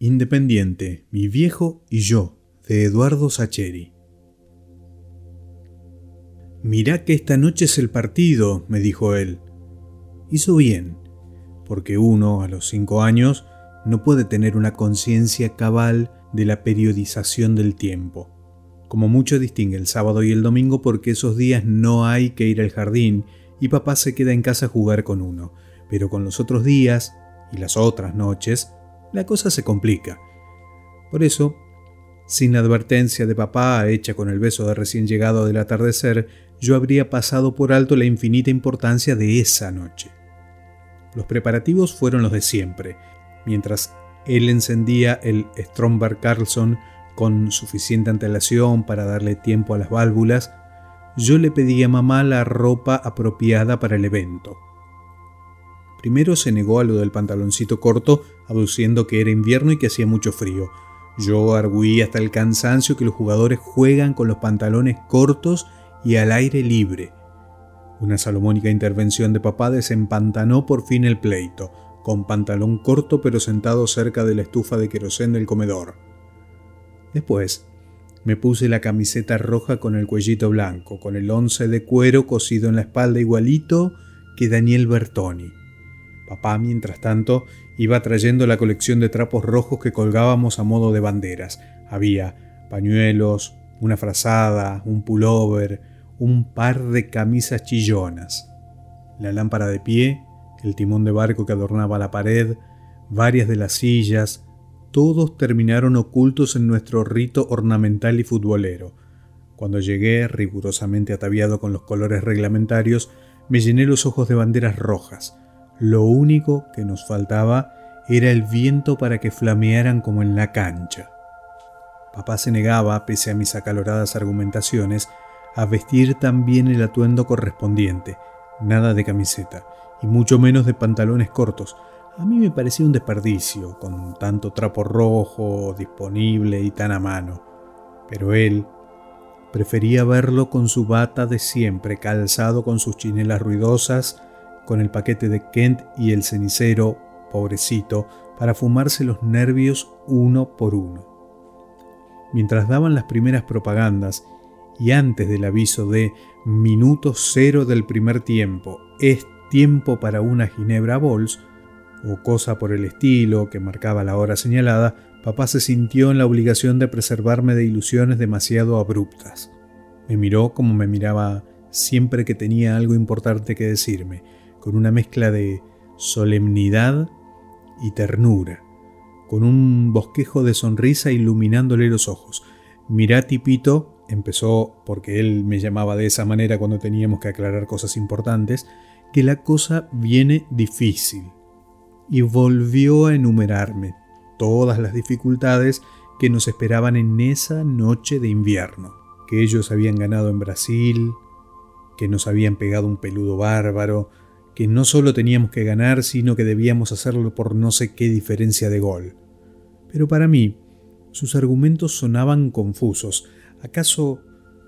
Independiente, mi viejo y yo, de Eduardo Sacheri. Mirá que esta noche es el partido, me dijo él. Hizo bien, porque uno, a los cinco años, no puede tener una conciencia cabal de la periodización del tiempo. Como mucho distingue el sábado y el domingo porque esos días no hay que ir al jardín y papá se queda en casa a jugar con uno, pero con los otros días y las otras noches, la cosa se complica. Por eso, sin advertencia de papá hecha con el beso de recién llegado del atardecer, yo habría pasado por alto la infinita importancia de esa noche. Los preparativos fueron los de siempre. Mientras él encendía el Stromberg Carlson con suficiente antelación para darle tiempo a las válvulas, yo le pedí a mamá la ropa apropiada para el evento. Primero se negó a lo del pantaloncito corto, aduciendo que era invierno y que hacía mucho frío. Yo arguí hasta el cansancio que los jugadores juegan con los pantalones cortos y al aire libre. Una salomónica intervención de papá desempantanó por fin el pleito, con pantalón corto pero sentado cerca de la estufa de querosén del comedor. Después, me puse la camiseta roja con el cuellito blanco, con el once de cuero cosido en la espalda igualito que Daniel Bertoni. Papá, mientras tanto, iba trayendo la colección de trapos rojos que colgábamos a modo de banderas. Había pañuelos, una frazada, un pullover, un par de camisas chillonas, la lámpara de pie, el timón de barco que adornaba la pared, varias de las sillas, todos terminaron ocultos en nuestro rito ornamental y futbolero. Cuando llegué, rigurosamente ataviado con los colores reglamentarios, me llené los ojos de banderas rojas, lo único que nos faltaba era el viento para que flamearan como en la cancha. Papá se negaba, pese a mis acaloradas argumentaciones, a vestir también el atuendo correspondiente, nada de camiseta, y mucho menos de pantalones cortos. A mí me parecía un desperdicio, con tanto trapo rojo disponible y tan a mano. Pero él prefería verlo con su bata de siempre, calzado con sus chinelas ruidosas, con el paquete de Kent y el cenicero, pobrecito, para fumarse los nervios uno por uno. Mientras daban las primeras propagandas y antes del aviso de minuto cero del primer tiempo, es tiempo para una Ginebra Bols, o cosa por el estilo que marcaba la hora señalada, papá se sintió en la obligación de preservarme de ilusiones demasiado abruptas. Me miró como me miraba siempre que tenía algo importante que decirme, con una mezcla de solemnidad y ternura, con un bosquejo de sonrisa iluminándole los ojos. Mirá, tipito, empezó porque él me llamaba de esa manera cuando teníamos que aclarar cosas importantes, que la cosa viene difícil. Y volvió a enumerarme todas las dificultades que nos esperaban en esa noche de invierno, que ellos habían ganado en Brasil, que nos habían pegado un peludo bárbaro, que no solo teníamos que ganar, sino que debíamos hacerlo por no sé qué diferencia de gol. Pero para mí, sus argumentos sonaban confusos. ¿Acaso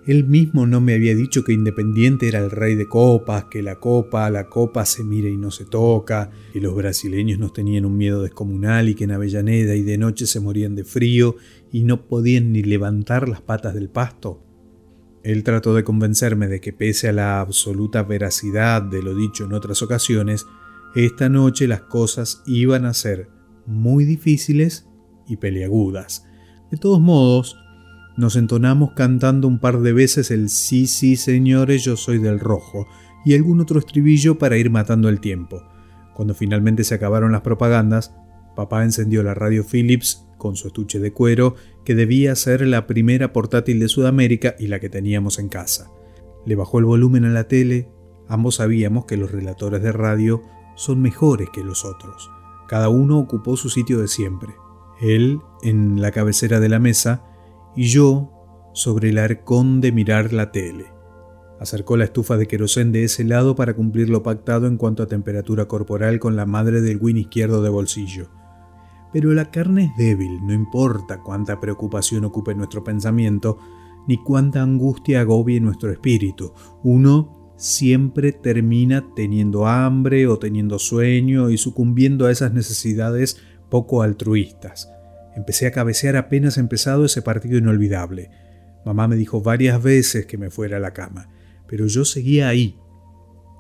él mismo no me había dicho que Independiente era el rey de copas, que la copa, la copa se mira y no se toca, que los brasileños nos tenían un miedo descomunal y que en Avellaneda y de noche se morían de frío y no podían ni levantar las patas del pasto? Él trató de convencerme de que pese a la absoluta veracidad de lo dicho en otras ocasiones, esta noche las cosas iban a ser muy difíciles y peleagudas. De todos modos, nos entonamos cantando un par de veces el sí, sí, señores, yo soy del rojo, y algún otro estribillo para ir matando el tiempo. Cuando finalmente se acabaron las propagandas, papá encendió la radio Philips con su estuche de cuero, que debía ser la primera portátil de Sudamérica y la que teníamos en casa. Le bajó el volumen a la tele, ambos sabíamos que los relatores de radio son mejores que los otros. Cada uno ocupó su sitio de siempre. Él en la cabecera de la mesa y yo sobre el arcón de mirar la tele. Acercó la estufa de querosén de ese lado para cumplir lo pactado en cuanto a temperatura corporal con la madre del win izquierdo de bolsillo. Pero la carne es débil, no importa cuánta preocupación ocupe nuestro pensamiento, ni cuánta angustia agobie nuestro espíritu. Uno siempre termina teniendo hambre o teniendo sueño y sucumbiendo a esas necesidades poco altruistas. Empecé a cabecear apenas empezado ese partido inolvidable. Mamá me dijo varias veces que me fuera a la cama, pero yo seguía ahí,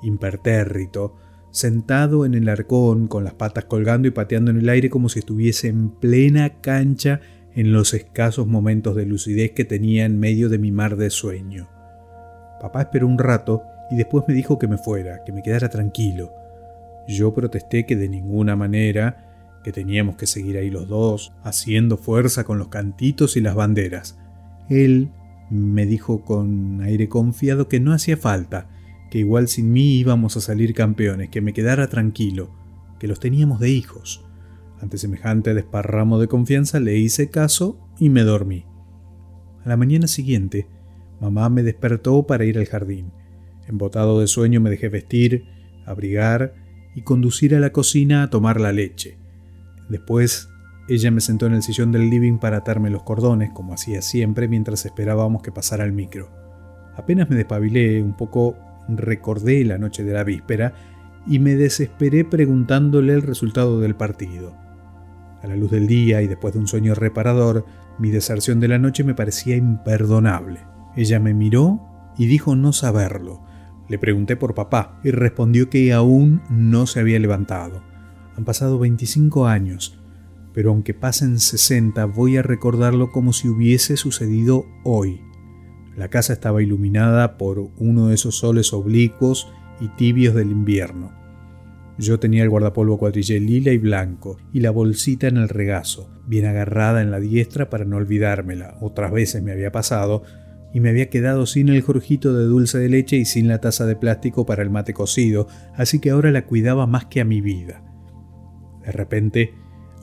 impertérrito, sentado en el arcón con las patas colgando y pateando en el aire como si estuviese en plena cancha en los escasos momentos de lucidez que tenía en medio de mi mar de sueño. Papá esperó un rato y después me dijo que me fuera, que me quedara tranquilo. Yo protesté que de ninguna manera, que teníamos que seguir ahí los dos, haciendo fuerza con los cantitos y las banderas. Él me dijo con aire confiado que no hacía falta, que igual sin mí íbamos a salir campeones, que me quedara tranquilo, que los teníamos de hijos. Ante semejante desparramo de confianza le hice caso y me dormí. A la mañana siguiente, mamá me despertó para ir al jardín. Embotado de sueño me dejé vestir, abrigar y conducir a la cocina a tomar la leche. Después, ella me sentó en el sillón del living para atarme los cordones, como hacía siempre mientras esperábamos que pasara el micro. Apenas me despabilé, un poco recordé la noche de la víspera y me desesperé preguntándole el resultado del partido. A la luz del día y después de un sueño reparador, mi deserción de la noche me parecía imperdonable. Ella me miró y dijo no saberlo. Le pregunté por papá y respondió que aún no se había levantado. Han pasado 25 años, pero aunque pasen 60 voy a recordarlo como si hubiese sucedido hoy. La casa estaba iluminada por uno de esos soles oblicuos y tibios del invierno. Yo tenía el guardapolvo cuadrillé lila y blanco y la bolsita en el regazo, bien agarrada en la diestra para no olvidármela. Otras veces me había pasado y me había quedado sin el jorjito de dulce de leche y sin la taza de plástico para el mate cocido, así que ahora la cuidaba más que a mi vida. De repente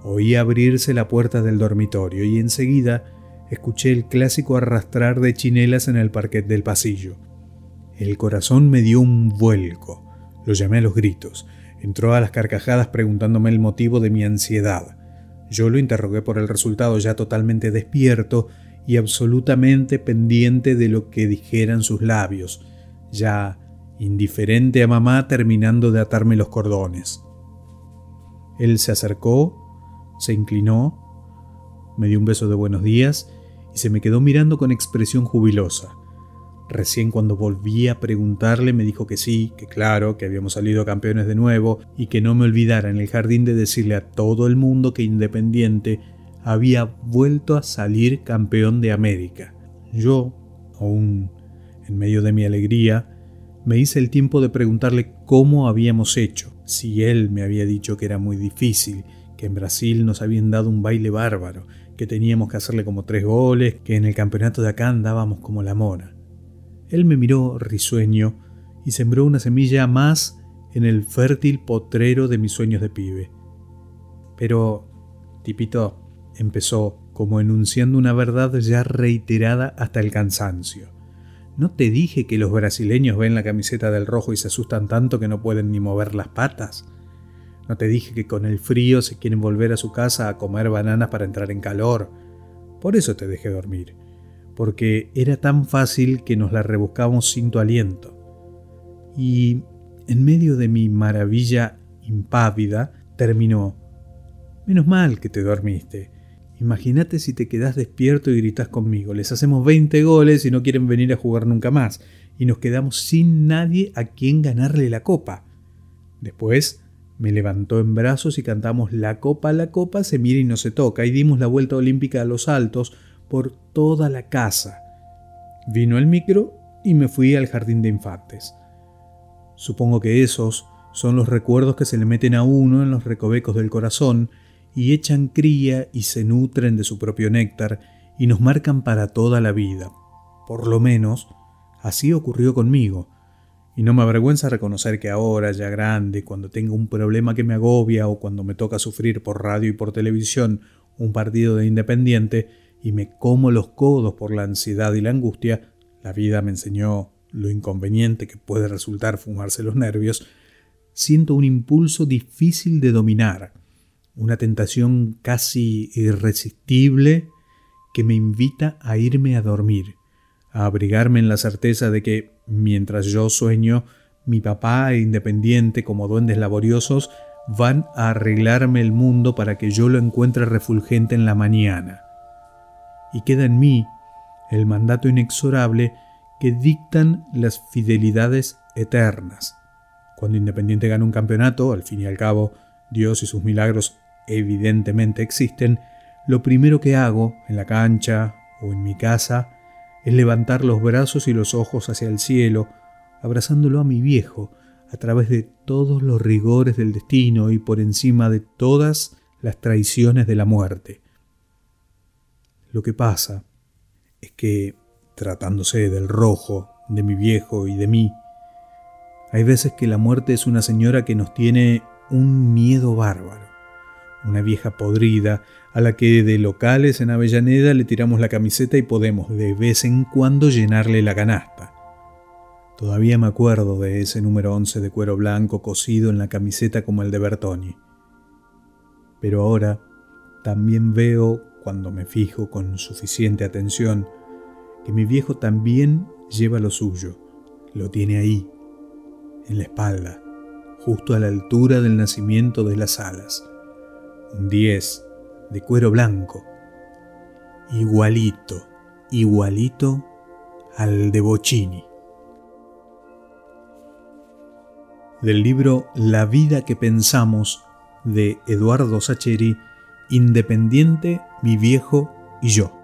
oí abrirse la puerta del dormitorio y enseguida escuché el clásico arrastrar de chinelas en el parquet del pasillo. El corazón me dio un vuelco. Lo llamé a los gritos. Entró a las carcajadas preguntándome el motivo de mi ansiedad. Yo lo interrogué por el resultado ya totalmente despierto y absolutamente pendiente de lo que dijeran sus labios, ya indiferente a mamá terminando de atarme los cordones. Él se acercó, se inclinó, me dio un beso de buenos días y se me quedó mirando con expresión jubilosa. Recién cuando volví a preguntarle me dijo que sí, que claro, que habíamos salido campeones de nuevo y que no me olvidara en el jardín de decirle a todo el mundo que Independiente había vuelto a salir campeón de América. Yo, aún en medio de mi alegría, me hice el tiempo de preguntarle cómo habíamos hecho, si él me había dicho que era muy difícil, que en Brasil nos habían dado un baile bárbaro, que teníamos que hacerle como tres goles, que en el campeonato de acá andábamos como la mona. Él me miró risueño y sembró una semilla más en el fértil potrero de mis sueños de pibe. Pero, tipito, empezó como enunciando una verdad ya reiterada hasta el cansancio. ¿No te dije que los brasileños ven la camiseta del rojo y se asustan tanto que no pueden ni mover las patas? ¿No te dije que con el frío se quieren volver a su casa a comer bananas para entrar en calor? Por eso te dejé dormir porque era tan fácil que nos la rebuscamos sin tu aliento. Y en medio de mi maravilla impávida, terminó. Menos mal que te dormiste. Imagínate si te quedas despierto y gritas conmigo. Les hacemos 20 goles y no quieren venir a jugar nunca más. Y nos quedamos sin nadie a quien ganarle la copa. Después me levantó en brazos y cantamos La copa, la copa, se mira y no se toca. Y dimos la vuelta olímpica a los altos por toda la casa. Vino el micro y me fui al jardín de infantes. Supongo que esos son los recuerdos que se le meten a uno en los recovecos del corazón y echan cría y se nutren de su propio néctar y nos marcan para toda la vida. Por lo menos, así ocurrió conmigo. Y no me avergüenza reconocer que ahora, ya grande, cuando tengo un problema que me agobia o cuando me toca sufrir por radio y por televisión un partido de independiente, y me como los codos por la ansiedad y la angustia, la vida me enseñó lo inconveniente que puede resultar fumarse los nervios, siento un impulso difícil de dominar, una tentación casi irresistible que me invita a irme a dormir, a abrigarme en la certeza de que, mientras yo sueño, mi papá e independiente como duendes laboriosos van a arreglarme el mundo para que yo lo encuentre refulgente en la mañana. Y queda en mí el mandato inexorable que dictan las fidelidades eternas. Cuando Independiente gana un campeonato, al fin y al cabo, Dios y sus milagros evidentemente existen, lo primero que hago en la cancha o en mi casa es levantar los brazos y los ojos hacia el cielo, abrazándolo a mi viejo, a través de todos los rigores del destino y por encima de todas las traiciones de la muerte. Lo que pasa es que, tratándose del rojo, de mi viejo y de mí, hay veces que la muerte es una señora que nos tiene un miedo bárbaro, una vieja podrida a la que de locales en Avellaneda le tiramos la camiseta y podemos de vez en cuando llenarle la canasta. Todavía me acuerdo de ese número 11 de cuero blanco cosido en la camiseta como el de Bertoni. Pero ahora también veo, cuando me fijo con suficiente atención, que mi viejo también lleva lo suyo, lo tiene ahí, en la espalda, justo a la altura del nacimiento de las alas. Un 10 de cuero blanco, igualito, igualito al de Bocini. del libro La vida que pensamos de Eduardo Sacheri, Independiente, mi viejo y yo.